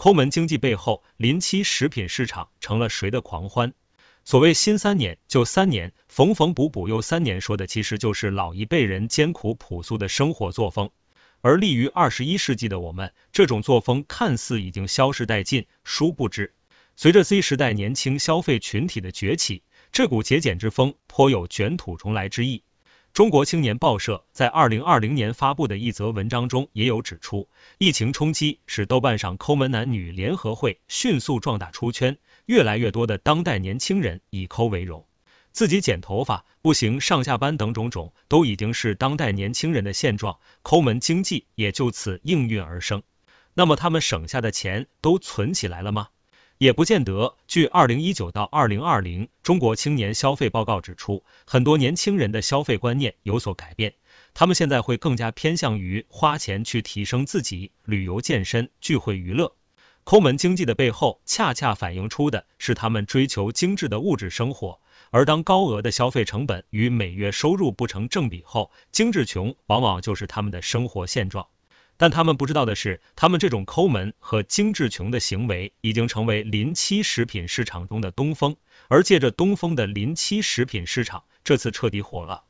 抠门经济背后，临期食品市场成了谁的狂欢？所谓新三年就三年，缝缝补补又三年，说的其实就是老一辈人艰苦朴素的生活作风。而立于二十一世纪的我们，这种作风看似已经消失殆尽，殊不知，随着 Z 时代年轻消费群体的崛起，这股节俭之风颇有卷土重来之意。中国青年报社在二零二零年发布的一则文章中也有指出，疫情冲击使豆瓣上抠门男女联合会迅速壮大出圈，越来越多的当代年轻人以抠为荣。自己剪头发、步行上下班等种种，都已经是当代年轻人的现状，抠门经济也就此应运而生。那么他们省下的钱都存起来了吗？也不见得。据二零一九到二零二零中国青年消费报告指出，很多年轻人的消费观念有所改变，他们现在会更加偏向于花钱去提升自己，旅游、健身、聚会、娱乐。抠门经济的背后，恰恰反映出的是他们追求精致的物质生活。而当高额的消费成本与每月收入不成正比后，精致穷往往就是他们的生活现状。但他们不知道的是，他们这种抠门和精致穷的行为，已经成为临期食品市场中的东风。而借着东风的临期食品市场，这次彻底火了，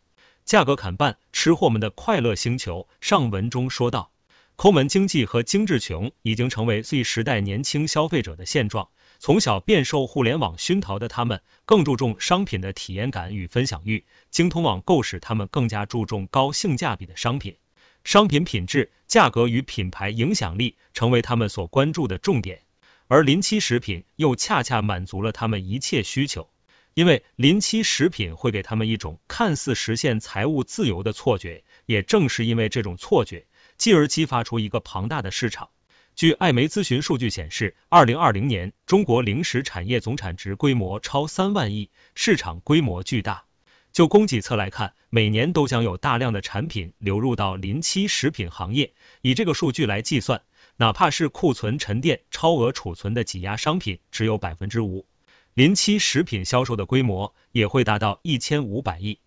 价格砍半，吃货们的快乐星球。上文中说到，抠门经济和精致穷已经成为 Z 时代年轻消费者的现状。从小便受互联网熏陶的他们，更注重商品的体验感与分享欲。精通网购使他们更加注重高性价比的商品，商品品质、价格与品牌影响力成为他们所关注的重点。而临期食品又恰恰满足了他们一切需求，因为临期食品会给他们一种看似实现财务自由的错觉。也正是因为这种错觉，继而激发出一个庞大的市场。据艾媒咨询数据显示，二零二零年中国零食产业总产值规模超三万亿，市场规模巨大。就供给侧来看，每年都将有大量的产品流入到临期食品行业。以这个数据来计算，哪怕是库存沉淀、超额储存的挤压商品只有百分之五，临期食品销售的规模也会达到一千五百亿。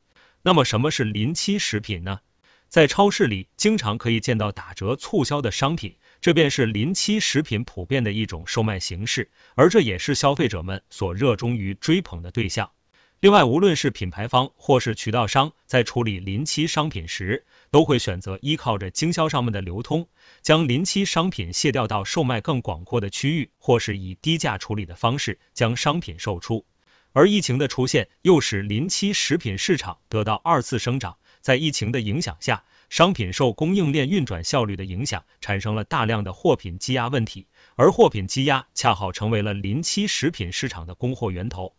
那么什么是临期食品呢？在超市里经常可以见到打折促销的商品。这便是临期食品普遍的一种售卖形式，而这也是消费者们所热衷于追捧的对象。另外，无论是品牌方或是渠道商，在处理临期商品时，都会选择依靠着经销商们的流通，将临期商品卸掉到售卖更广阔的区域，或是以低价处理的方式将商品售出。而疫情的出现，又使临期食品市场得到二次生长。在疫情的影响下，商品受供应链运转效率的影响，产生了大量的货品积压问题，而货品积压恰好成为了临期食品市场的供货源头。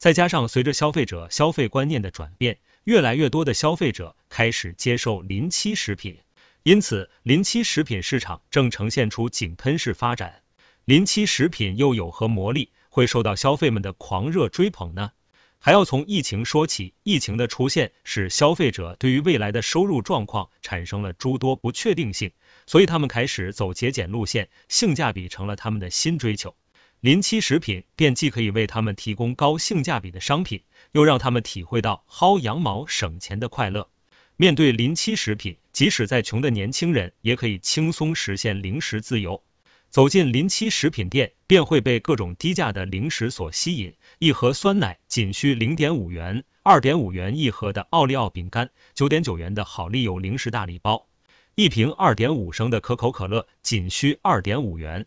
再加上随着消费者消费观念的转变，越来越多的消费者开始接受临期食品，因此临期食品市场正呈现出井喷式发展。临期食品又有何魔力，会受到消费们的狂热追捧呢？还要从疫情说起，疫情的出现使消费者对于未来的收入状况产生了诸多不确定性，所以他们开始走节俭路线，性价比成了他们的新追求。临期食品便既可以为他们提供高性价比的商品，又让他们体会到薅羊毛省钱的快乐。面对临期食品，即使再穷的年轻人也可以轻松实现零食自由。走进临期食品店，便会被各种低价的零食所吸引。一盒酸奶仅需零点五元，二点五元一盒的奥利奥饼干，九点九元的好利友零食大礼包，一瓶二点五升的可口可乐仅需二点五元。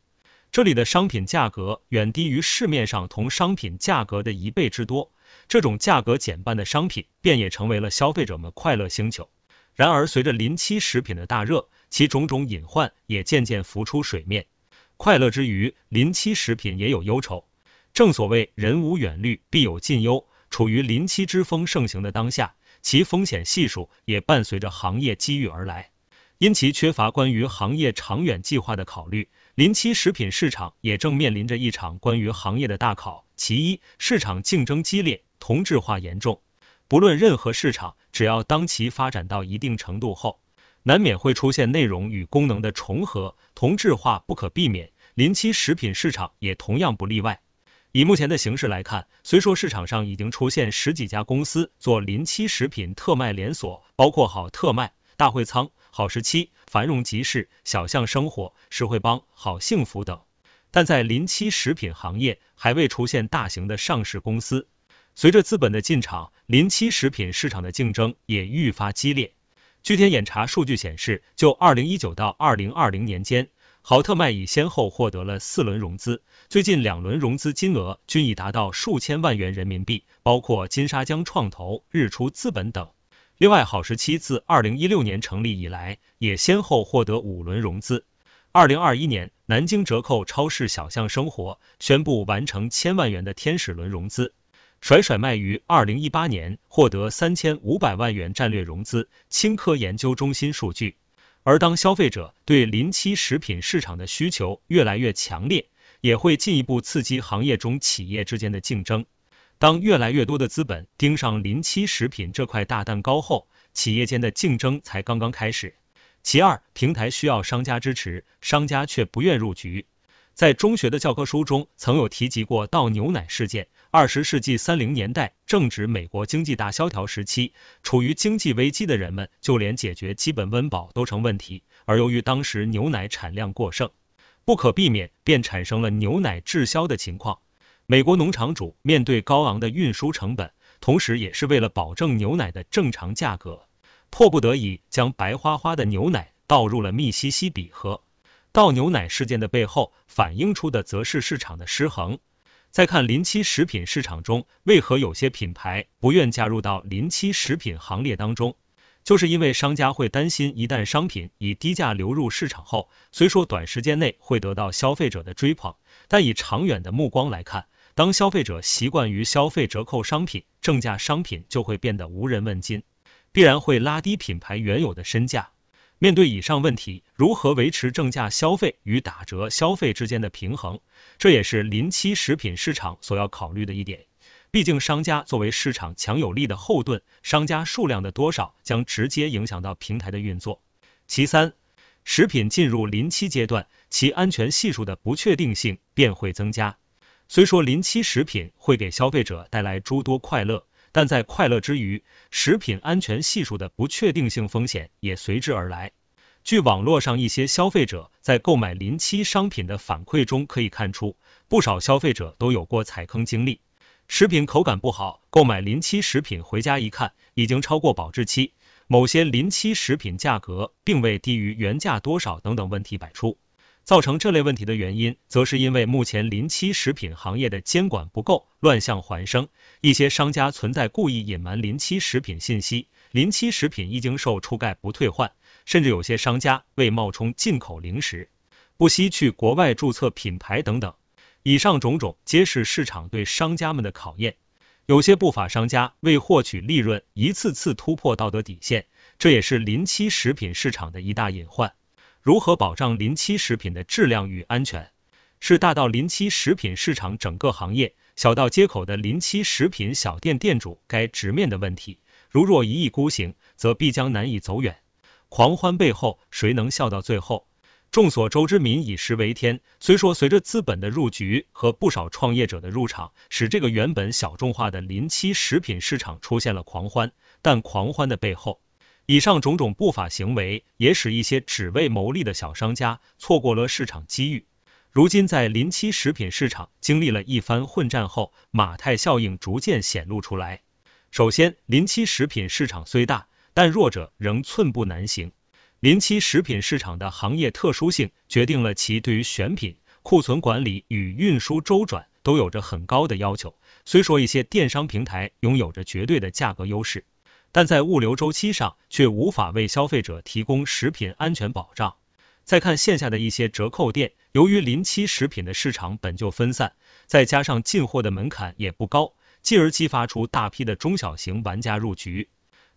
这里的商品价格远低于市面上同商品价格的一倍之多，这种价格减半的商品便也成为了消费者们快乐星球。然而，随着临期食品的大热，其种种隐患也渐渐浮出水面。快乐之余，临期食品也有忧愁。正所谓人无远虑，必有近忧。处于临期之风盛行的当下，其风险系数也伴随着行业机遇而来。因其缺乏关于行业长远计划的考虑，临期食品市场也正面临着一场关于行业的大考。其一，市场竞争激烈，同质化严重。不论任何市场，只要当其发展到一定程度后，难免会出现内容与功能的重合，同质化不可避免。临期食品市场也同样不例外。以目前的形势来看，虽说市场上已经出现十几家公司做临期食品特卖连锁，包括好特卖、大会仓、好时期、繁荣集市、小巷生活、实惠帮、好幸福等，但在临期食品行业还未出现大型的上市公司。随着资本的进场，临期食品市场的竞争也愈发激烈。据天眼查数据显示，就二零一九到二零二零年间，豪特麦已先后获得了四轮融资，最近两轮融资金额均已达到数千万元人民币，包括金沙江创投、日出资本等。另外，好时期自二零一六年成立以来，也先后获得五轮融资。二零二一年，南京折扣超市小象生活宣布完成千万元的天使轮融资。甩甩卖于二零一八年获得三千五百万元战略融资。青科研究中心数据。而当消费者对临期食品市场的需求越来越强烈，也会进一步刺激行业中企业之间的竞争。当越来越多的资本盯上临期食品这块大蛋糕后，企业间的竞争才刚刚开始。其二，平台需要商家支持，商家却不愿入局。在中学的教科书中曾有提及过倒牛奶事件。二十世纪三零年代正值美国经济大萧条时期，处于经济危机的人们就连解决基本温饱都成问题。而由于当时牛奶产量过剩，不可避免便产生了牛奶滞销的情况。美国农场主面对高昂的运输成本，同时也是为了保证牛奶的正常价格，迫不得已将白花花的牛奶倒入了密西西比河。倒牛奶事件的背后，反映出的则是市场的失衡。再看临期食品市场中，为何有些品牌不愿加入到临期食品行列当中？就是因为商家会担心，一旦商品以低价流入市场后，虽说短时间内会得到消费者的追捧，但以长远的目光来看，当消费者习惯于消费折扣商品，正价商品就会变得无人问津，必然会拉低品牌原有的身价。面对以上问题，如何维持正价消费与打折消费之间的平衡，这也是临期食品市场所要考虑的一点。毕竟，商家作为市场强有力的后盾，商家数量的多少将直接影响到平台的运作。其三，食品进入临期阶段，其安全系数的不确定性便会增加。虽说临期食品会给消费者带来诸多快乐。但在快乐之余，食品安全系数的不确定性风险也随之而来。据网络上一些消费者在购买临期商品的反馈中可以看出，不少消费者都有过踩坑经历。食品口感不好，购买临期食品回家一看，已经超过保质期；某些临期食品价格并未低于原价多少等等问题百出。造成这类问题的原因，则是因为目前临期食品行业的监管不够，乱象环生，一些商家存在故意隐瞒临期食品信息，临期食品一经售出概不退换，甚至有些商家为冒充进口零食，不惜去国外注册品牌等等。以上种种皆是市场对商家们的考验，有些不法商家为获取利润，一次次突破道德底线，这也是临期食品市场的一大隐患。如何保障临期食品的质量与安全，是大到临期食品市场整个行业，小到街口的临期食品小店店主该直面的问题。如若一意孤行，则必将难以走远。狂欢背后，谁能笑到最后？众所周知，民以食为天。虽说随着资本的入局和不少创业者的入场，使这个原本小众化的临期食品市场出现了狂欢，但狂欢的背后，以上种种不法行为，也使一些只为牟利的小商家错过了市场机遇。如今，在临期食品市场经历了一番混战后，马太效应逐渐显露出来。首先，临期食品市场虽大，但弱者仍寸步难行。临期食品市场的行业特殊性，决定了其对于选品、库存管理与运输周转都有着很高的要求。虽说一些电商平台拥有着绝对的价格优势。但在物流周期上却无法为消费者提供食品安全保障。再看线下的一些折扣店，由于临期食品的市场本就分散，再加上进货的门槛也不高，进而激发出大批的中小型玩家入局。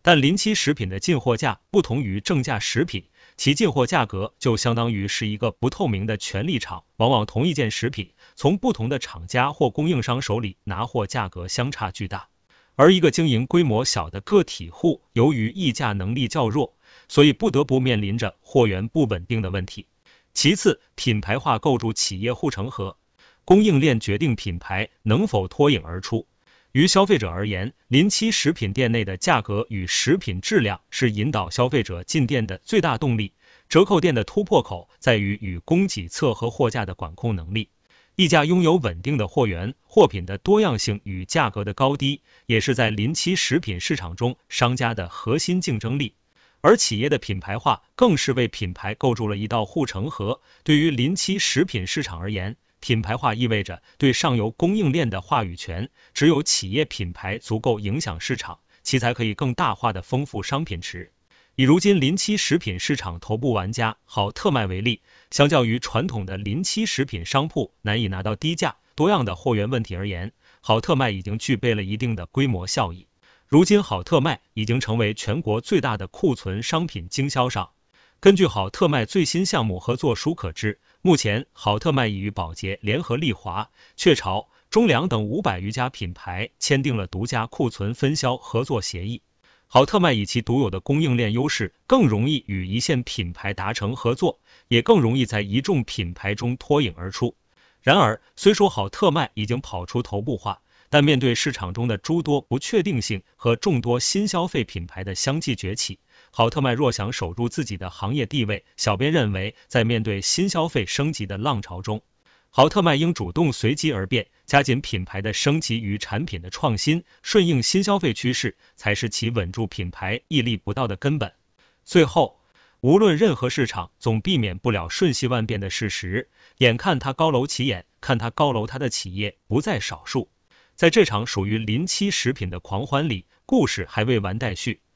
但临期食品的进货价不同于正价食品，其进货价格就相当于是一个不透明的权力场，往往同一件食品从不同的厂家或供应商手里拿货，价格相差巨大。而一个经营规模小的个体户，由于议价能力较弱，所以不得不面临着货源不稳定的问题。其次，品牌化构筑企业护城河，供应链决定品牌能否脱颖而出。于消费者而言，临期食品店内的价格与食品质量是引导消费者进店的最大动力。折扣店的突破口在于与供给侧和货架的管控能力。溢价拥有稳定的货源、货品的多样性与价格的高低，也是在临期食品市场中商家的核心竞争力。而企业的品牌化更是为品牌构筑了一道护城河。对于临期食品市场而言，品牌化意味着对上游供应链的话语权。只有企业品牌足够影响市场，其才可以更大化的丰富商品池。以如今临期食品市场头部玩家好特卖为例，相较于传统的临期食品商铺难以拿到低价、多样的货源问题而言，好特卖已经具备了一定的规模效益。如今，好特卖已经成为全国最大的库存商品经销商。根据好特卖最新项目合作书可知，目前好特卖已与宝洁、联合利华、雀巢、中粮等五百余家品牌签订了独家库存分销合作协议。好特卖以其独有的供应链优势，更容易与一线品牌达成合作，也更容易在一众品牌中脱颖而出。然而，虽说好特卖已经跑出头部化。但面对市场中的诸多不确定性和众多新消费品牌的相继崛起，好特卖若想守住自己的行业地位，小编认为，在面对新消费升级的浪潮中，豪特曼应主动随机而变，加紧品牌的升级与产品的创新，顺应新消费趋势，才是其稳住品牌屹立不倒的根本。最后，无论任何市场，总避免不了瞬息万变的事实。眼看他高楼起眼，看他高楼，他的企业不在少数。在这场属于临期食品的狂欢里，故事还未完待续。